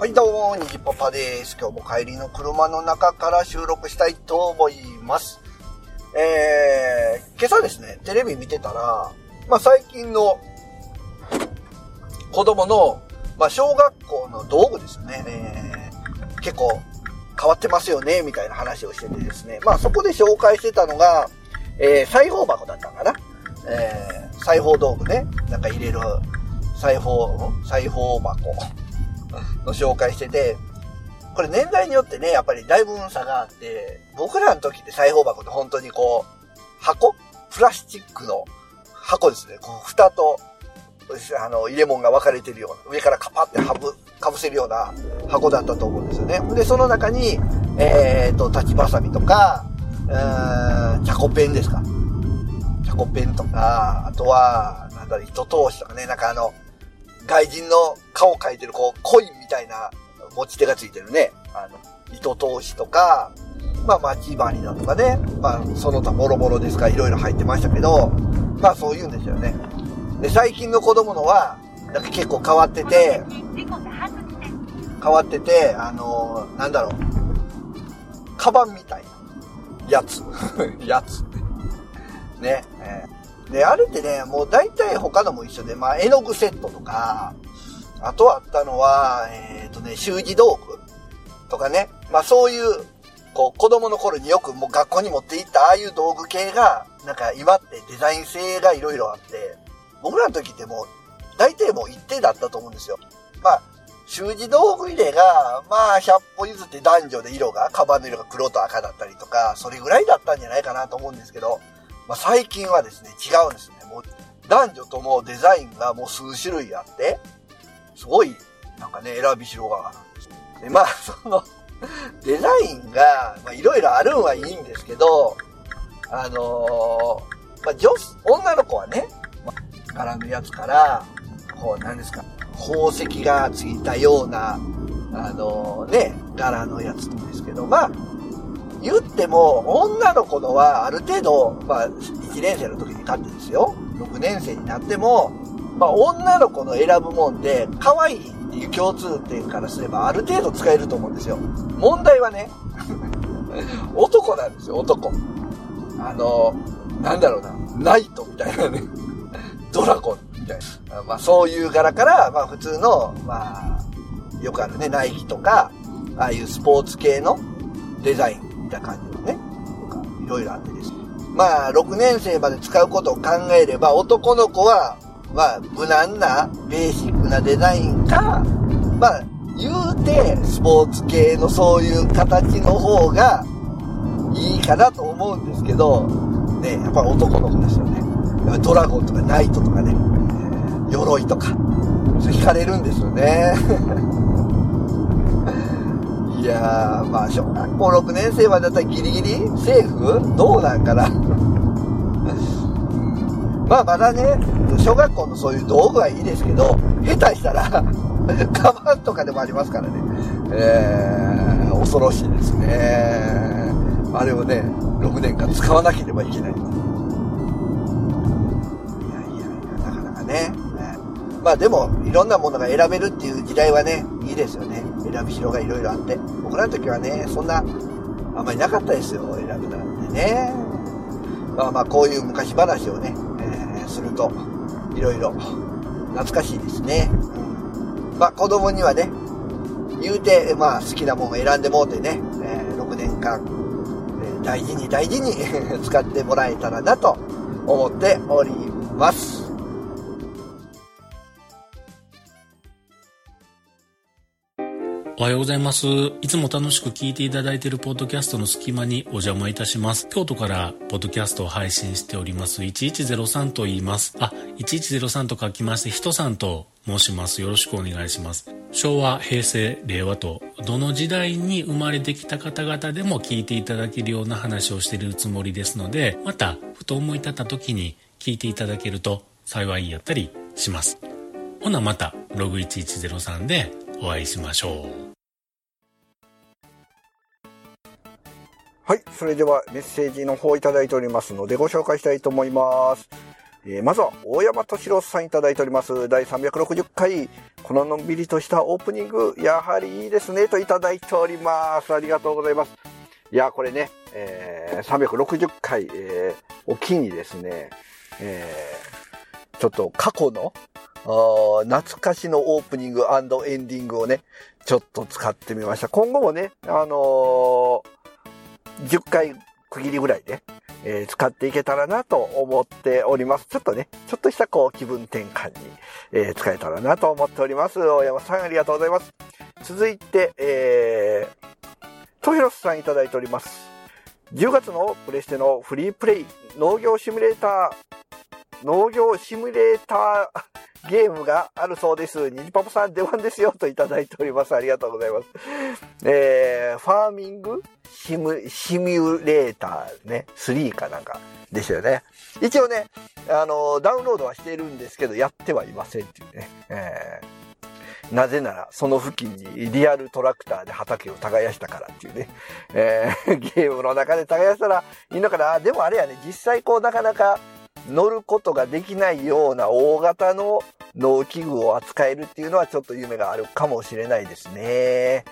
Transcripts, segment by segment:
はい、どうも、にじパパです。今日も帰りの車の中から収録したいと思います。えー、今朝ですね、テレビ見てたら、まあ、最近の子供の、まあ、小学校の道具ですよね、えー結構変わってますよね、みたいな話をしててですね、まあ、そこで紹介してたのが、えー、裁縫箱だったかな。えー、裁縫道具ね、なんか入れる裁縫、裁縫箱。の紹介してて、これ年代によってね、やっぱりだいぶ差があって、僕らの時って裁縫箱って本当にこう、箱？プラスチックの箱ですね。こう、蓋と、あの、入れ物が分かれてるような、上からカパってはぶ、かぶせるような箱だったと思うんですよね。で、その中に、えーと、立ちばさみとか、うーん、チャコペンですか。チャコペンとか、あとは、なんだろ、糸通しとかね、なんかあの、外人の顔を描いてる、こう、コインみたいな持ち手がついてるね。あの、糸通しとか、まあ、待ち針だとかね。まあ、その他もろもろですから、いろいろ入ってましたけど、まあ、そう言うんですよね。で、最近の子供のは、なんか結構変わってて、変わってて、あのーなんだろう、カバンみたいなやつ。やつ。ね。えで、あれってね、もう大体他のも一緒で、まあ、絵の具セットとか、あとあったのは、えっ、とね、習字道具とかね、まあそういう、こう、子供の頃によくもう学校に持って行ったああいう道具系が、なんか今ってデザイン性がいろいろあって、僕らの時ってもう、大体もう一定だったと思うんですよ。まあ、習字道具入れが、まあ、100歩譲って男女で色が、カバンの色が黒と赤だったりとか、それぐらいだったんじゃないかなと思うんですけど、まあ、最近はですね、違うんですね。もう、男女ともデザインがもう数種類あって、すごい、なんかね、選び広がるんです。で、まあ、その、デザインが、まあ、いろいろあるんはいいんですけど、あのーまあ、女子、女の子はね、まあ、柄のやつから、こう、なんですか、宝石がついたような、あのーね、柄のやつなんですけど、まあ、言っても、女の子のはある程度、まあ、1年生の時に買ってですよ。6年生になっても、まあ、女の子の選ぶもんで、可愛いっていう共通点からすれば、ある程度使えると思うんですよ。問題はね、男なんですよ、男。あの、なんだろうな、ナイトみたいなね、ドラゴンみたいな。まあ、そういう柄から、まあ、普通の、まあ、よくあるね、ナイキとか、ああいうスポーツ系のデザインたいな感じのね、とか、いろいろあってですね。まあ、6年生まで使うことを考えれば、男の子は、まあ、無難な、ベーシックなデザインか、まあ、言うて、スポーツ系のそういう形の方が、いいかなと思うんですけど、ね、やっぱ男の子ですよね。ドラゴンとかナイトとかね、え鎧とか、それ惹かれるんですよね。いやー、まあ、小学校6年生までだったらギリギリ？セーフ？どうなんかな？まあ、まだね、小学校のそういう道具はいいですけど、下手したら、カバンとかでもありますからね。えー、恐ろしいですね。あれをね、6年間使わなければいけない。いやいやいや、なかなかね。まあでも、いろんなものが選べるっていう時代はね、いいですよね。選び広がいろいろあって。僕らの時はね、そんな、あんまりなかったですよ、選ぶなんてね。まあまあ、こういう昔話をね、えーすると、いろいろ懐かしいですね。うんまあ子供にはね、言うて、まあ好きなものを選んでもうてね、えー6年間、えー大事に大事に 使ってもらえたらなと思っております。おはようございます。いつも楽しく聞いていただいているポッドキャストの隙間にお邪魔いたします。京都からポッドキャストを配信しております1103と言います。あ、1103と書きまして、人さんと申します。よろしくお願いします。昭和、平成、令和と、どの時代に生まれてきた方々でも聞いていただけるような話をしているつもりですので、また、ふと思い立った時に聞いていただけると幸いやったりします。ほなまた、ログ1103でお会いしましょう。はい。それではメッセージの方いただいておりますのでご紹介したいと思います。えーまずは、大山敏郎さんいただいております。第360回、こののんびりとしたオープニング、やはりいいですね、といただいております。ありがとうございます。いや、これね、えー、360回、えー、おきにですね、えー、ちょっと過去の、懐かしのオープニングエンディングをね、ちょっと使ってみました。今後もね、あのー、10回区切りぐらいで、えー、使っていけたらなと思っております。ちょっとね、ちょっとしたこう気分転換に、えー、使えたらなと思っております。大山さんありがとうございます。続いて、えー、トヘロスさんいただいております。10月のプレステのフリープレイ農業シミュレーター、農業シミュレーターゲームがあるそうです。ニジパパさん出番ですよといただいております。ありがとうございます。えー、ファーミングシム、シミュレーターね、3かなんかでしたよね。一応ね、あの、ダウンロードはしているんですけど、やってはいませんっていうね。えー、なぜなら、その付近にリアルトラクターで畑を耕したからっていうね。えー、ゲームの中で耕したらいいのかな。でもあれやね、実際こうなかなか乗ることができないような大型の農機具を扱えるっていうのはちょっと夢があるかもしれないですね。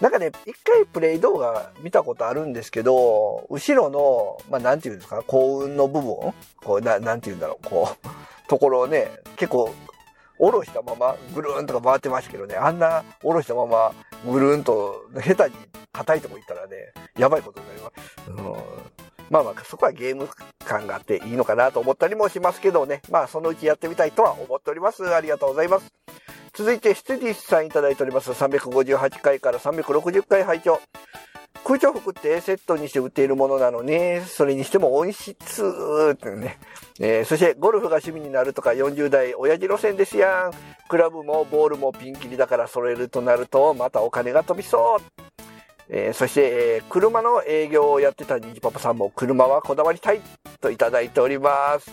なんかね、一回プレイ動画見たことあるんですけど、後ろの、まあ、なんていうんですか、幸運の部分こう、な、なんていうんだろう、こう、ところをね、結構、下ろしたままぐるーんとか回ってましたけどね、あんな下ろしたままぐるーんと下手に硬いとこ行ったらね、やばいことになります。うんまあまあ、そこはゲーム感があっていいのかなと思ったりもしますけどね。まあ、そのうちやってみたいとは思っております。ありがとうございます。続いて、ステディスさんいただいております。358回から360回拝聴空調服ってセットにして売っているものなのに、それにしても音質ってね。えー、そしてゴルフが趣味になるとか40代親父路線ですやん。クラブもボールもピンキリだから揃えるとなるとまたお金が飛びそう。えー、そして、えー、車の営業をやってたニジパパさんも車はこだわりたいといただいております。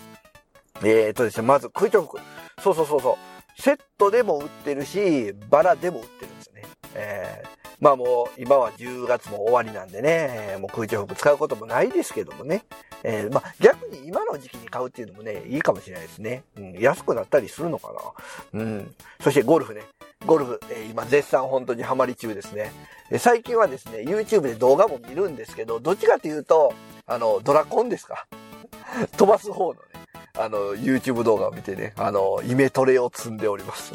えーとですね、まず空調服。そうそうそうそう。セットでも売ってるし、バラでも売ってるんですよね。えー、まあもう今は10月も終わりなんでね、もう空調服使うこともないですけどもね。えー、まあ逆に今の時期に買うっていうのもね、いいかもしれないですね。うん、安くなったりするのかな。うん。そしてゴルフね。ゴルフ、え、今絶賛本当にハマり中ですね。え最近はですね、YouTube で動画も見るんですけど、どっちかというと、あの、ドラコンですか？飛ばす方のね、あの、YouTube 動画を見てね、あの、イメトレを積んでおります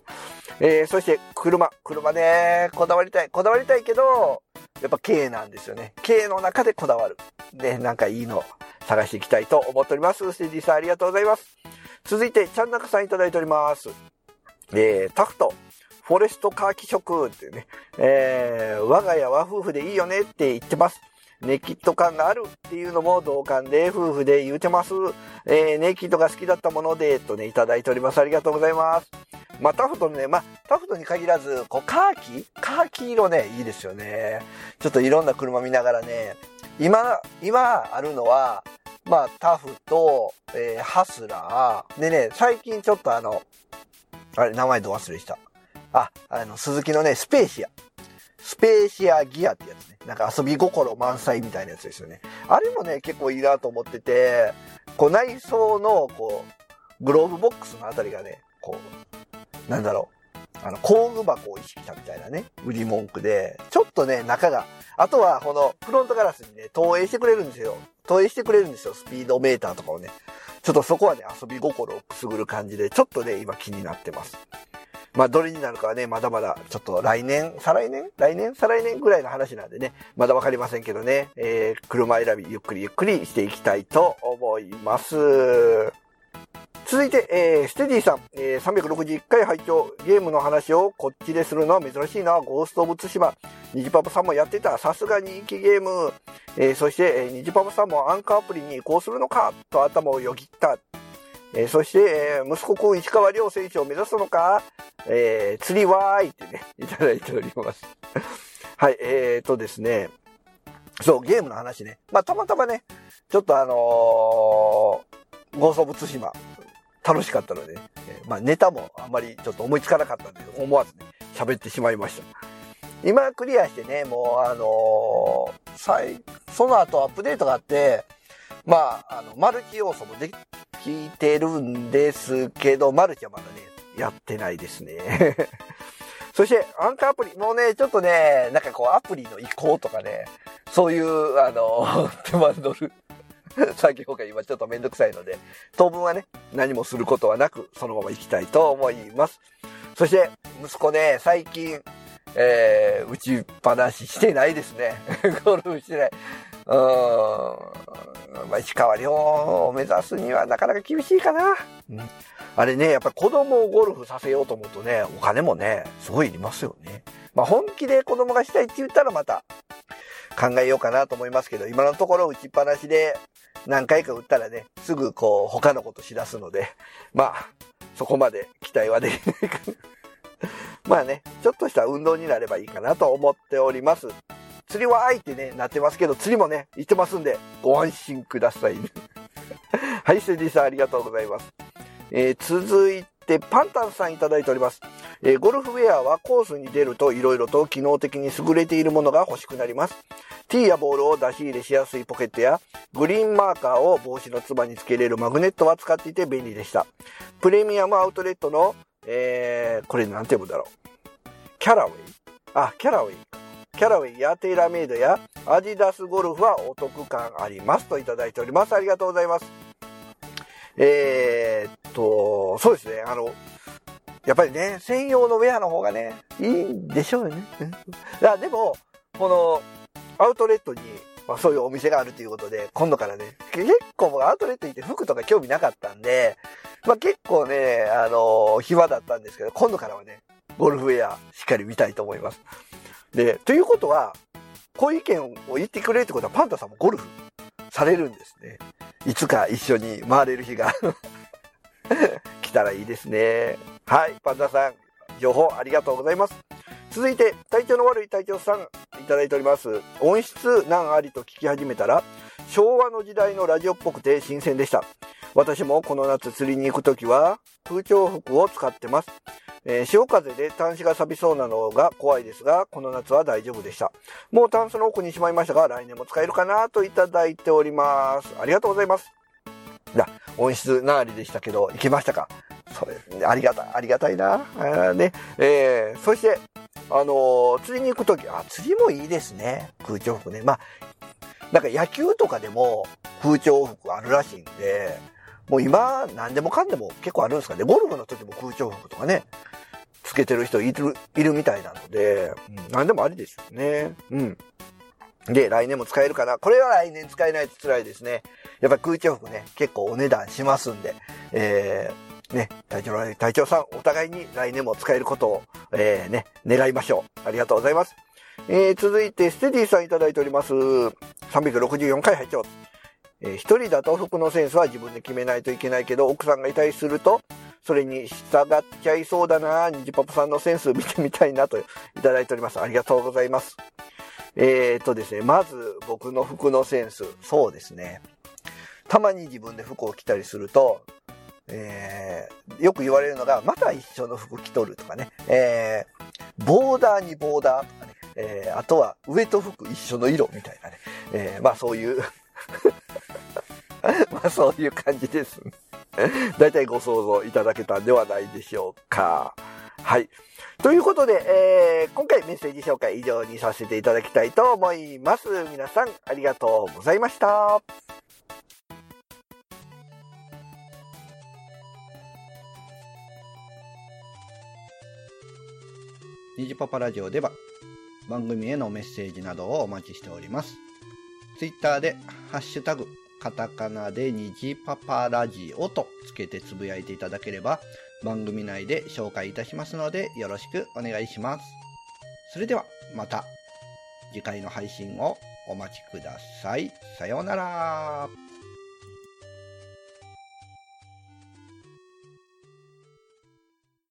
えー、そして、車。車ね、こだわりたい。こだわりたいけど、やっぱ軽なんですよね。軽の中でこだわる。ね、なんかいいの探していきたいと思っております。ステディさんありがとうございます。続いて、ちゃんなかさんいただいております。えー、タフト。フォレストカーキ色ってね、えー、我が家は夫婦でいいよねって言ってます。ネキッド感があるっていうのも同感で夫婦で言うてます。えー、ネキッドが好きだったもので、とね、いただいております。ありがとうございます。まあ、タフトね、まあ、タフトに限らず、こう、カーキ？カーキ色ね、いいですよね。ちょっといろんな車見ながらね、今、今あるのは、まあ、タフと、えー、ハスラー。でね、最近ちょっとあの、あれ、名前ど忘れした。あ、あの、鈴木のね、スペーシア。スペーシアギアってやつね。なんか遊び心満載みたいなやつですよね。あれもね、結構いいなと思ってて、こう内装の、こう、グローブボックスのあたりがね、こう、なんだろう。あの、工具箱を意識したみたいなね、売り文句で、ちょっとね、中が、あとはこのフロントガラスにね、投影してくれるんですよ。投影してくれるんですよ、スピードメーターとかをね。ちょっとそこはね、遊び心をくすぐる感じで、ちょっとね、今気になってます。まあ、どれになるかはね、まだまだ、ちょっと来年、再来年？来年？再来年ぐらいの話なんでね、まだわかりませんけどね、えー、車選びゆっくりゆっくりしていきたいと思います。続いて、えー、ステディさん、えー、361回拝聴ゲームの話をこっちでするのは珍しいな。ゴースト・オブ・ツシマ。ニジパパさんもやってた。さすが人気ゲーム。えー、そして、えー、ニジパパさんもアンカーアプリに移行するのかと頭をよぎった。えー、そして、えー、息子くん石川遼選手を目指すのかえー、釣りわーいってね、いただいております。はい、えーとですね、そう、ゲームの話ね。まあ、たまたまね、ちょっとあのー、ゴーソブツシマ、楽しかったので、え、まあ、ネタもあんまりちょっと思いつかなかったんで、思わずね、喋ってしまいました。今クリアしてね、もうあのー、その後アップデートがあって、まあ、あの、マルチ要素もできてるんですけど、マルチはまだね、やってないですね。そして、アンカーアプリ、もうね、ちょっとね、なんかこう、アプリの移行とかね、そういう、あの、手間取る 作業が今ちょっとめんどくさいので、当分はね、何もすることはなく、そのまま行きたいと思います。そして、息子ね、最近、えー、打ちっぱなししてないですね。ゴルフしてない。うーん。まあ、石川遼を目指すにはなかなか厳しいかな。うん、あれね、やっぱ子供をゴルフさせようと思うとね、お金もね、すごいいりますよね。まあ、本気で子供がしたいって言ったらまた考えようかなと思いますけど、今のところ打ちっぱなしで何回か打ったらね、すぐこう他のことしだすので、まあ、そこまで期待はできないかな。まあね、ちょっとした運動になればいいかなと思っております。釣りはあいってね、なってますけど、釣りもね、行ってますんで、ご安心ください、ね はい、スディさんありがとうございます。えー、続いて、パンタンさんいただいております。えー、ゴルフウェアはコースに出ると色々と機能的に優れているものが欲しくなります。ティーやボールを出し入れしやすいポケットや、グリーンマーカーを帽子のつばにつけれるマグネットは使っていて便利でした。プレミアムアウトレットのえー、これなんて読むんだろう。キャラウェイあ、キャラウェイ。キャラウェイやテーラメイドやアディダスゴルフはお得感ありますといただいております。ありがとうございます。えー、っと、そうですね。あの、やっぱりね、専用のウェアの方がね、いいんでしょうね。いや、でも、この、アウトレットに、まあ、そういうお店があるということで、今度からね、結構僕アウトレット行って服とか興味なかったんで、まあ、結構ね、あのー、暇だったんですけど、今度からはね、ゴルフウェアしっかり見たいと思います。で、ということは、こういう意見を言ってくれるってことは、パンタさんもゴルフされるんですね。いつか一緒に回れる日が 来たらいいですね。はい、パンダさん、情報ありがとうございます。続いて、体調の悪い隊長さん、いただいております。音質難ありと聞き始めたら、昭和の時代のラジオっぽくて新鮮でした。私もこの夏釣りに行くときは空調服を使ってます。えー、潮風で端子が錆びそうなのが怖いですが、この夏は大丈夫でした。もうタンスの奥にしまいましたが、来年も使えるかなといただいております。ありがとうございます。音質なりでしたけど、行けましたか？それ、ありがた、ありがたいな。あね、えー、そして、あのー、釣りに行くとき、あ、釣りもいいですね。空調服ね。まあ、なんか野球とかでも空調服あるらしいんで、もう今、何でもかんでも結構あるんですかね。ゴルフの時も空調服とかね、つけてる人いる、いるみたいなので、うん、何でもありですよね。うん。で、来年も使えるかな？これは来年使えないと辛いですね。やっぱ空調服ね、結構お値段しますんで、えー、ね、隊長、隊長さん、お互いに来年も使えることを、えー、ね、願いましょう。ありがとうございます。えー、続いて、ステディさんいただいております。364回拝聴えー、一人だと服のセンスは自分で決めないといけないけど、奥さんがいたりすると、それに従っちゃいそうだな、ニジパパさんのセンス見てみたいなといただいております。ありがとうございます。えー、っとですね、まず僕の服のセンス、そうですね。たまに自分で服を着たりすると、えー、よく言われるのが、また一緒の服着とるとかね、えー、ボーダーにボーダーとかね、えー、あとは上と服一緒の色みたいなね、え、まあそういう まあそういう感じです。だいたいご想像いただけたんではないでしょうか。はい。ということで、えー、今回メッセージ紹介以上にさせていただきたいと思います。皆さんありがとうございました。ニジパパラジオでは番組へのメッセージなどをお待ちしております。ツイッターでハッシュタグカタカナで虹パパラジオとつけてつぶやいていただければ番組内で紹介いたしますのでよろしくお願いします。それではまた次回の配信をお待ちください。さようなら。